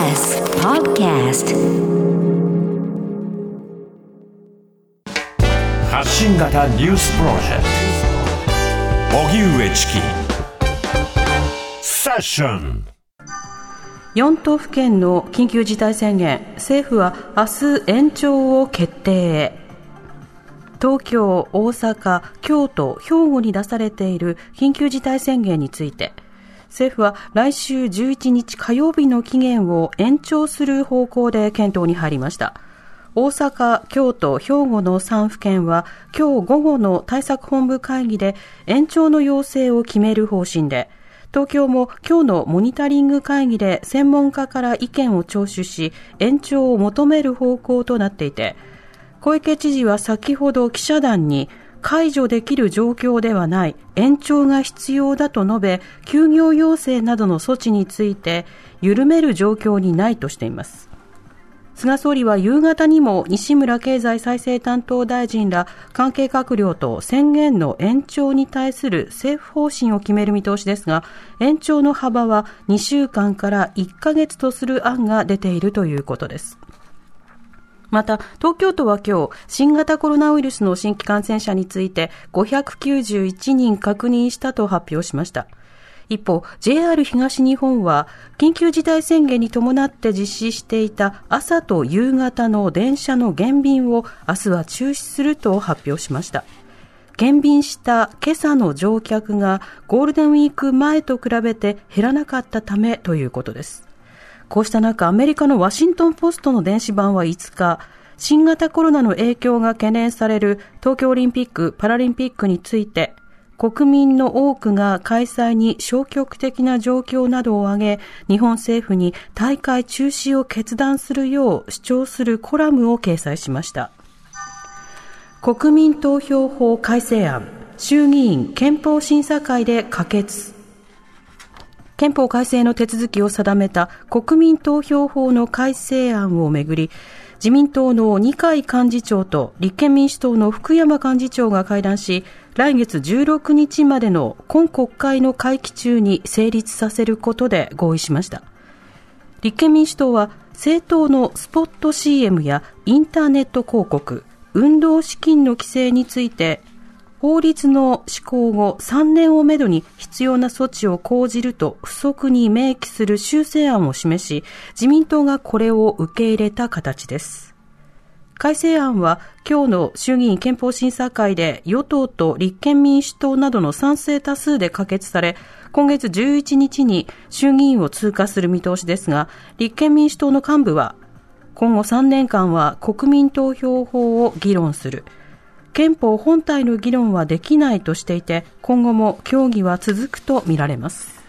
TBS Podcast. 発信型ニュースプロジェクト。荻上チキ。セッション。4都府県の緊急事態宣言。政府は明日延長を決定。へ東京、大阪、京都、兵庫に出されている緊急事態宣言について政府は来週11日火曜日の期限を延長する方向で検討に入りました。大阪、京都、兵庫の3府県は今日午後の対策本部会議で延長の要請を決める方針で東京も今日のモニタリング会議で専門家から意見を聴取し延長を求める方向となっていて小池知事は先ほど記者団に解除できる状況ではない延長が必要だと述べ休業要請などの措置について緩める状況にないとしています。菅総理は夕方にも西村経済再生担当大臣ら関係閣僚と宣言の延長に対する政府方針を決める見通しですが延長の幅は2週間から1ヶ月とする案が出ているということです。また、東京都は今日、新型コロナウイルスの新規感染者について591人確認したと発表しました。一方、JR 東日本は、緊急事態宣言に伴って実施していた朝と夕方の電車の減便を明日は中止すると発表しました。減便した今朝の乗客がゴールデンウィーク前と比べて減らなかったためということです。こうした中、アメリカのワシントンポストの電子版は5日、新型コロナの影響が懸念される東京オリンピック・パラリンピックについて、国民の多くが開催に消極的な状況などを挙げ、日本政府に大会中止を決断するよう主張するコラムを掲載しました。国民投票法改正案、衆議院憲法審査会で可決。憲法改正の手続きを定めた国民投票法の改正案をめぐり、自民党の二階幹事長と立憲民主党の福山幹事長が会談し、来月16日までの今国会の会期中に成立させることで合意しました。立憲民主党は政党のスポット CM やインターネット広告、運動資金の規制について法律の施行後3年をめどに必要な措置を講じると不足に明記する修正案を示し、自民党がこれを受け入れた形です。改正案は今日の衆議院憲法審査会で与党と立憲民主党などの賛成多数で可決され、今月11日に衆議院を通過する見通しですが、立憲民主党の幹部は、今後3年間は国民投票法を議論する。憲法本体の議論はできないとしていて、今後も協議は続くとみられます。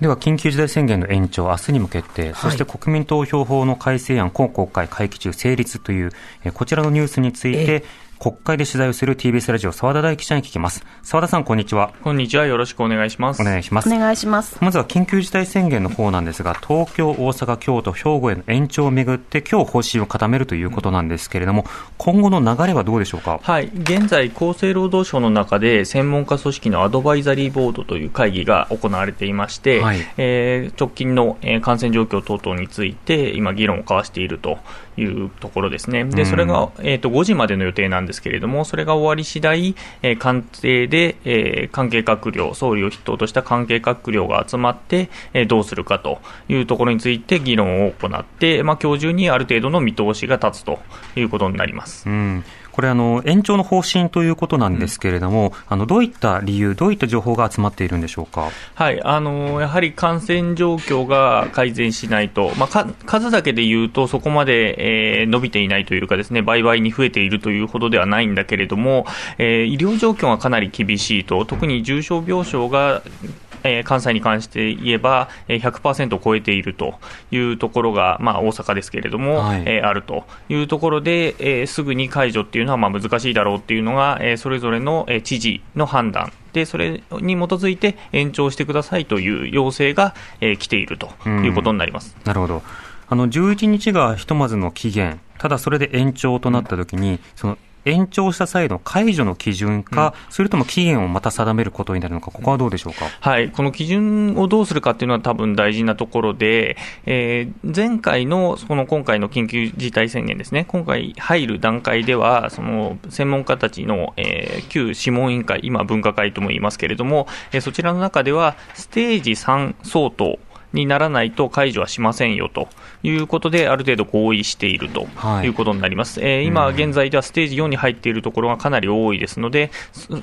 では、緊急事態宣言の延長、明日にも決定、そして国民投票法の改正案、今国会会期中成立という、こちらのニュースについて、国会で取材をする TBS ラジオ澤田大記者に聞きます。澤田さん、こんにちは。こんにちは。よろしくお願いします。お願いします。お願いします。まずは緊急事態宣言の方なんですが、東京、大阪、京都、兵庫への延長をめぐって、今日方針を固めるということなんですけれども、今後の流れはどうでしょうか？はい。現在、厚生労働省の中で、専門家組織のアドバイザリーボードという会議が行われていまして、はい、えー、直近の感染状況等々について、今、議論を交わしているというところですね。で、それが、えっ、ー、と、5時までの予定なんですけれども、それが終わり次第、えー、官邸で、えー、関係閣僚、総理を筆頭とした関係閣僚が集まって、えー、どうするかというところについて議論を行って、まあ、今日中にある程度の見通しが立つということになります。うんこれあの、延長の方針ということなんですけれども、うん、あのどういった理由、どういった情報が集まっているんでしょうか、はいあのやはり感染状況が改善しないと、まあ、数だけでいうと、そこまで、えー、伸びていないというか、ですね倍々に増えているというほどではないんだけれども、えー、医療状況がかなり厳しいと、特に重症病床がえー、関西に関して言えば、えー、100%を超えているというところが、まあ、大阪ですけれども、はい、えー、あるというところで、えー、すぐに解除っていうのはまあ難しいだろうっていうのが、えー、それぞれの、えー、知事の判断で、それに基づいて延長してくださいという要請が、えー、来ているということになります。なるほど。あの11日がひとまずの期限、ただそれで延長となったときに、その延長した際の解除の基準か、うん、それとも期限をまた定めることになるのか、ここはどうでしょうか？はい、この基準をどうするかっていうのは多分大事なところで、えー、前回の、その今回の緊急事態宣言ですね、今回入る段階では、その専門家たちの、えー、旧諮問委員会、今分科会とも言いますけれども、えー、そちらの中では、ステージ3相当、にならないと解除はしませんよということで、ある程度合意しているとい。うことになります、はい、えー、今現在ではステージ4に入っているところがかなり多いですので、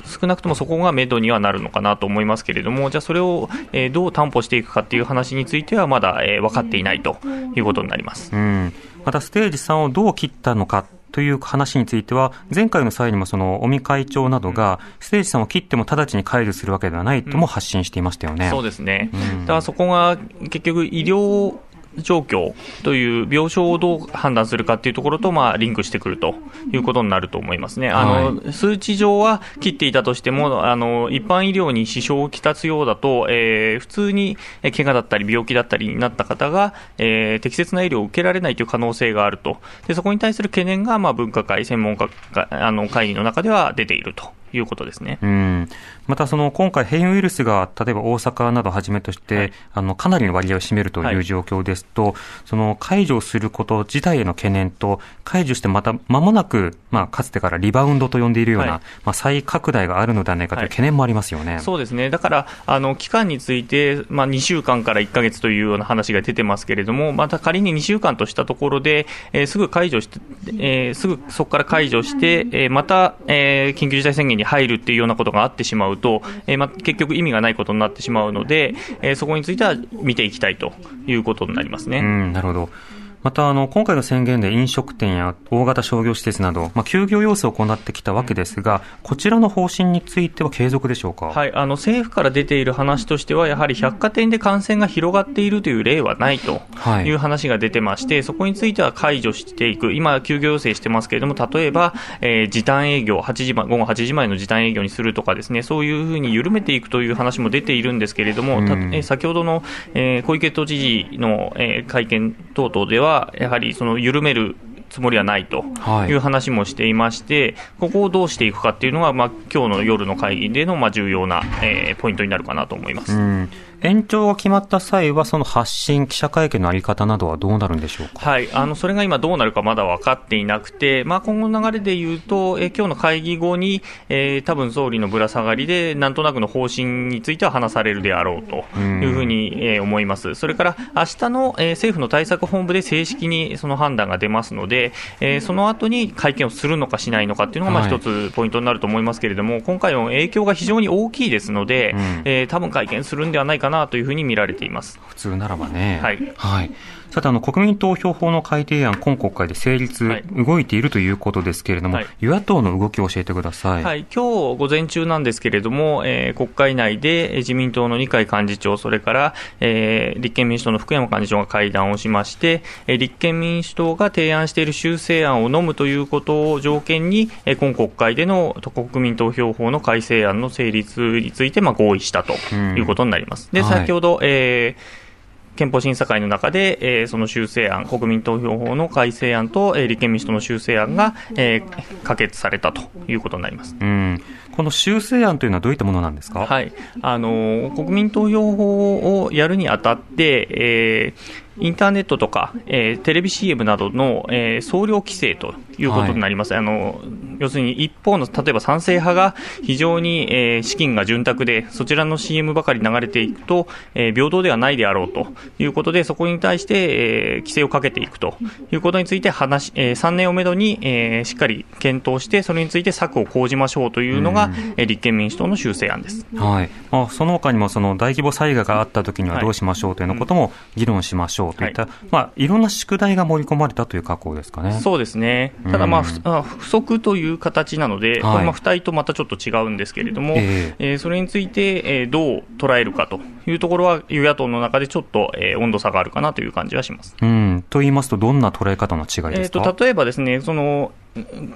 少なくともそこがめどにはなるのかなと思いますけれども、じゃあ、それを、えー、どう担保していくかっていう話については、まだ、えー、分かっていないということになります。うん。またステージ3をどう切ったのかという話については、前回の際にもその尾身会長などが、ステージ3を切っても直ちに解除するわけではないとも発信していましたよね。うん、そうですね。うん、だからそこが結局医療状況という病床をどう判断するかというところと、まあ、リンクしてくるということになると思いますね。あの、はい、数値上は切っていたとしても、あの、一般医療に支障をきたすようだと、えー、普通に怪我だったり病気だったりになった方が、えー、適切な医療を受けられないという可能性があると。で、そこに対する懸念が、まあ、分科会、専門家あの会議の中では出ているということですね。うん。またその今回、変異ウイルスが例えば大阪などをはじめとして、はい、あのかなりの割合を占めるという状況ですと、はい、その解除すること自体への懸念と、解除してまた間もなく、まあ、かつてからリバウンドと呼んでいるような、はい、まあ、再拡大があるのではないかという懸念もありますよね、そうですね、だからあの期間について、まあ、2週間から1か月というような話が出てますけれども、また仮に2週間としたところで、えー、すぐ解除して、えー、すぐそこから解除して、えー、また、えー、緊急事態宣言に入るっていうようなことがあってしまうと、えーま結局意味がないことになってしまうので、えー、そこについては見ていきたいということになりますね。うんなるほどまた、あの、今回の宣言で飲食店や大型商業施設など、まあ、休業要請を行ってきたわけですが、こちらの方針については継続でしょうか？はい、あの、政府から出ている話としては、やはり百貨店で感染が広がっているという例はないという話が出てまして、はい、そこについては解除していく、今、休業要請してますけれども、例えば、えー、時短営業、8時午後8時前の時短営業にするとかですね、そういうふうに緩めていくという話も出ているんですけれども、うん、え先ほどの、えー、小池都知事の、えー、会見等々では、やはりその緩めるつもりはないとい。う話もしていまして、はい、ここをどうしていくかっていうのが、まあ今日の夜の会議でのまあ重要な、えー、ポイントになるかなと思います。延長が決まった際は、その発信、記者会見の在り方などはどうなるんでしょうか、はい、あのそれが今、どうなるかまだ分かっていなくて、まあ、今後の流れでいうと、え今日の会議後に、えー、多分総理のぶら下がりで、なんとなくの方針については話されるであろうというふうに、えー、思います、それから明日の、えー、政府の対策本部で正式にその判断が出ますので、えー、その後に会見をするのかしないのかっていうのが、まあ、一つポイントになると思いますけれども、はい、今回の影響が非常に大きいですので、うん、えー、多分会見するんではないかなというふうに見られれています普通ならばね。はい。はい。さて、あの、国民投票法の改定案、今国会で成立、はい、動いているということですけれども、はい、与野党の動きを教えてください。はい。今日午前中なんですけれども、えー、国会内で自民党の二階幹事長、それから、えー、立憲民主党の福山幹事長が会談をしまして、えー、立憲民主党が提案している修正案を飲むということを条件に、えー、今国会での国民投票法の改正案の成立について、まあ、合意したということになります。で、先ほど、えー憲法審査会の中で、えー、その修正案、国民投票法の改正案と、えー、立憲民主党の修正案が、えー、可決されたということになります。うん。この修正案というのはどういったものなんですか、はい、あの国民投票法をやるにあたって、えー、インターネットとか、えー、テレビ CM などの、えー、総量規制ということになります、はい、あの要するに一方の例えば賛成派が非常に、えー、資金が潤沢で、そちらの CM ばかり流れていくと、えー、平等ではないであろうということで、そこに対して、えー、規制をかけていくということについて話、えー、3年をめどに、えー、しっかり検討して、それについて策を講じましょうというのが、えー、立憲民主党の修正案です、はいまあ、その他にもその大規模災害があったときにはどうしましょうというようなことも議論しましょう。うといった、はいまあ、いろんな宿題が盛り込まれたという格好ですかね。そうですね。ただ、まあ、不足という形なので、はい、まあ、付帯とまたちょっと違うんですけれども、えー、えー、それについて、えー、どう捉えるかというところは、与野党の中でちょっと、えー、温度差があるかなという感じはします。うん。と言いますと、どんな捉え方の違いですか、えーと、例えばですね、その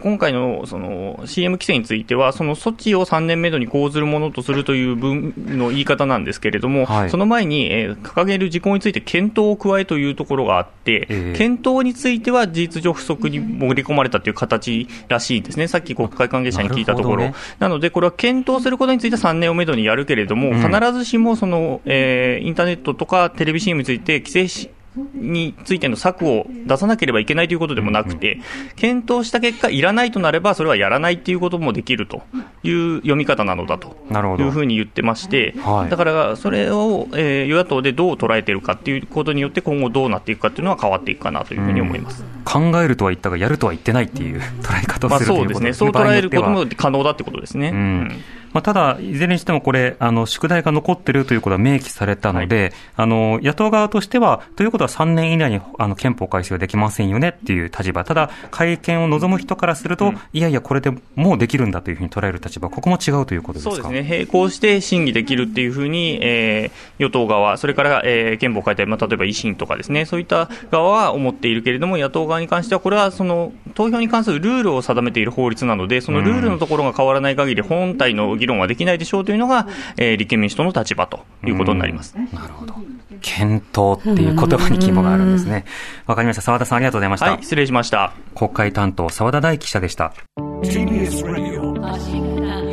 今回のその CM 規制については、その措置を3年目度に講ずるものとするという文の言い方なんですけれども、はい、その前に、えー、掲げる事項について検討を加えというところがあって、えー、検討については事実上不足に盛り込まれたという形らしいんですね、さっき国会関係者に聞いたところ。なね、なので、これは検討することについて3年をめどにやるけれども、うん、必ずしもその、えー、インターネットとかテレビ CM について規制しについての策を出さなければいけないということでもなくて、検討した結果、いらないとなれば、それはやらないっていうこともできるという読み方なのだというふうに言ってまして、だからそれを、えー、与野党でどう捉えているかっていうことによって、今後どうなっていくかっていうのは変わっていくかなというふうに思います、考えるとは言ったが、やるとは言ってないっていう捉え方をするまあそうですね、そう捉えることも可能だってことですね。うんまあ、ただ、いずれにしてもこれ、あの宿題が残ってるということは明記されたので、はい、あの野党側としては、ということは3年以内にあの憲法改正はできませんよねっていう立場、ただ、会見を望む人からすると、うん、いやいや、これでもうできるんだというふうに捉える立場、ここも違うということですか？そうですね、並行して審議できるっていうふうに、えー、与党側、それから、えー、憲法改定、まあ、例えば維新とかですね、そういった側は思っているけれども、野党側に関しては、これはその投票に関するルールを定めている法律なので、そのルールのところが変わらない限り、本体の議論はできないでしょうというのが、えー、立憲民主党の立場ということになります。なるほど。検討っていう言葉に肝があるんですね。わかりました。澤田さんありがとうございました。はい、失礼しました。国会担当澤田大記者でした。TBS Radio